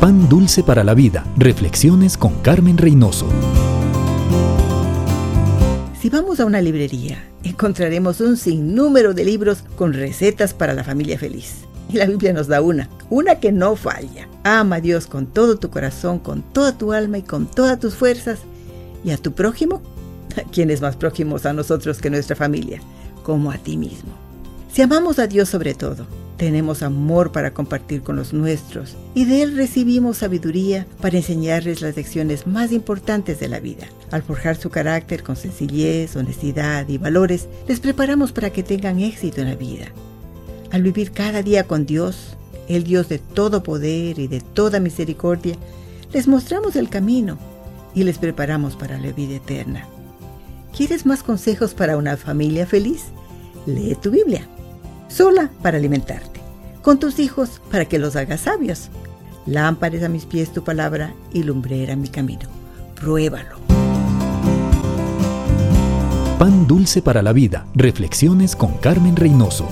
Pan Dulce para la Vida. Reflexiones con Carmen Reynoso. Si vamos a una librería, encontraremos un sinnúmero de libros con recetas para la familia feliz. Y la Biblia nos da una, una que no falla. Ama a Dios con todo tu corazón, con toda tu alma y con todas tus fuerzas. Y a tu prójimo, ¿quién es más próximos a nosotros que nuestra familia? Como a ti mismo. Si amamos a Dios sobre todo, tenemos amor para compartir con los nuestros y de Él recibimos sabiduría para enseñarles las lecciones más importantes de la vida. Al forjar su carácter con sencillez, honestidad y valores, les preparamos para que tengan éxito en la vida. Al vivir cada día con Dios, el Dios de todo poder y de toda misericordia, les mostramos el camino y les preparamos para la vida eterna. ¿Quieres más consejos para una familia feliz? Lee tu Biblia sola para alimentarte, con tus hijos para que los hagas sabios. Lámparas a mis pies tu palabra y lumbrera mi camino. Pruébalo. Pan dulce para la vida. Reflexiones con Carmen Reynoso.